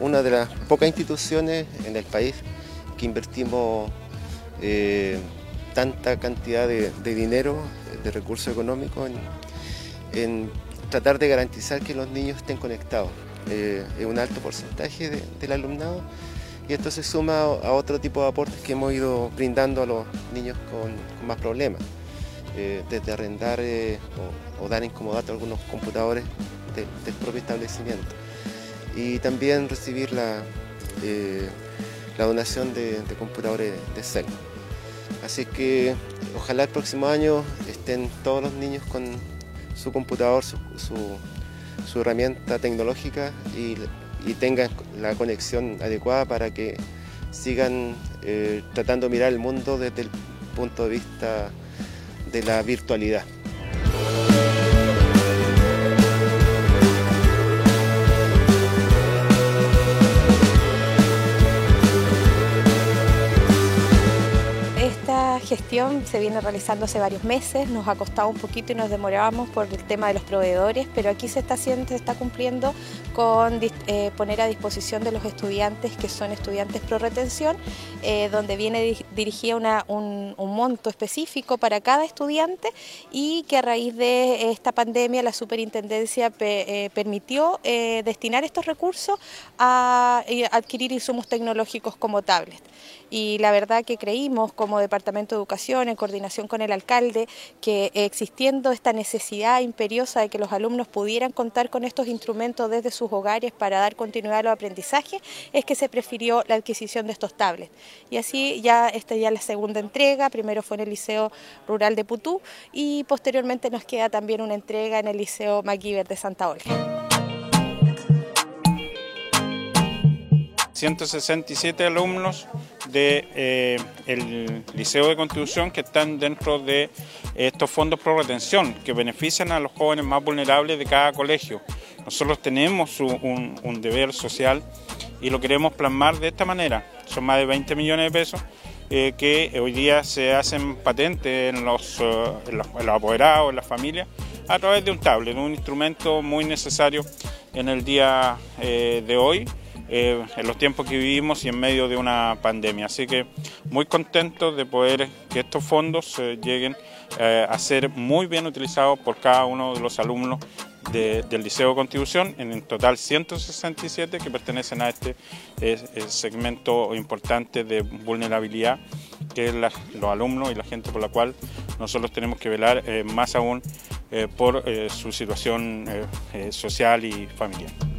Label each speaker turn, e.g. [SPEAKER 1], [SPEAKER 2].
[SPEAKER 1] una de las pocas instituciones en el país que invertimos eh, tanta cantidad de, dinero, de recursos económicos en, tratar de garantizar que los niños estén conectados. Eh, es un alto porcentaje del alumnado y esto se suma a otro tipo de aportes que hemos ido brindando a los niños con, más problemas, eh, desde arrendar o, dar incomodato a algunos computadores del propio establecimiento y también recibir la, la donación de, computadores de CEL. Así que ojalá el próximo año estén todos los niños con su computador, su, herramienta tecnológica y, tengan la conexión adecuada para que sigan eh, tratando de mirar el mundo desde el punto de vista de la virtualidad.
[SPEAKER 2] Gestión se viene realizando hace varios meses, nos ha costado un poquito y nos demorábamos por el tema de los proveedores, pero aquí se está haciendo, se está cumpliendo con eh, poner a disposición de los estudiantes que son estudiantes pro retención, eh, donde viene dirigida un, monto específico para cada estudiante y que a raíz de esta pandemia la superintendencia eh, permitió destinar estos recursos a adquirir insumos tecnológicos como tablets. Y la verdad que creímos como Departamento de En coordinación con el alcalde, que existiendo esta necesidad imperiosa de que los alumnos pudieran contar con estos instrumentos desde sus hogares para dar continuidad a los aprendizajes, es que se prefirió la adquisición de estos tablets. Y así ya esta ya la segunda entrega, primero fue en el Liceo Rural de Putú y posteriormente nos queda también una entrega en el Liceo MacGyver de Santa Olga.
[SPEAKER 3] 167 alumnos del de, eh, Liceo de Constitución que están dentro de estos fondos pro retención que benefician a los jóvenes más vulnerables de cada colegio. Nosotros tenemos un, deber social y lo queremos plasmar de esta manera. Son más de 20 millones de pesos eh, que hoy día se hacen patentes en los, eh, en los, apoderados, en las familias, a través de un tablet, un instrumento muy necesario en el día de hoy eh, en los tiempos que vivimos y en medio de una pandemia. Así que muy contentos de poder que estos fondos eh, lleguen eh, a ser muy bien utilizados por cada uno de los alumnos del Liceo de Constitución, en total 167 que pertenecen a este segmento importante de vulnerabilidad que es los alumnos y la gente por la cual nosotros tenemos que velar más aún por su situación social y familiar.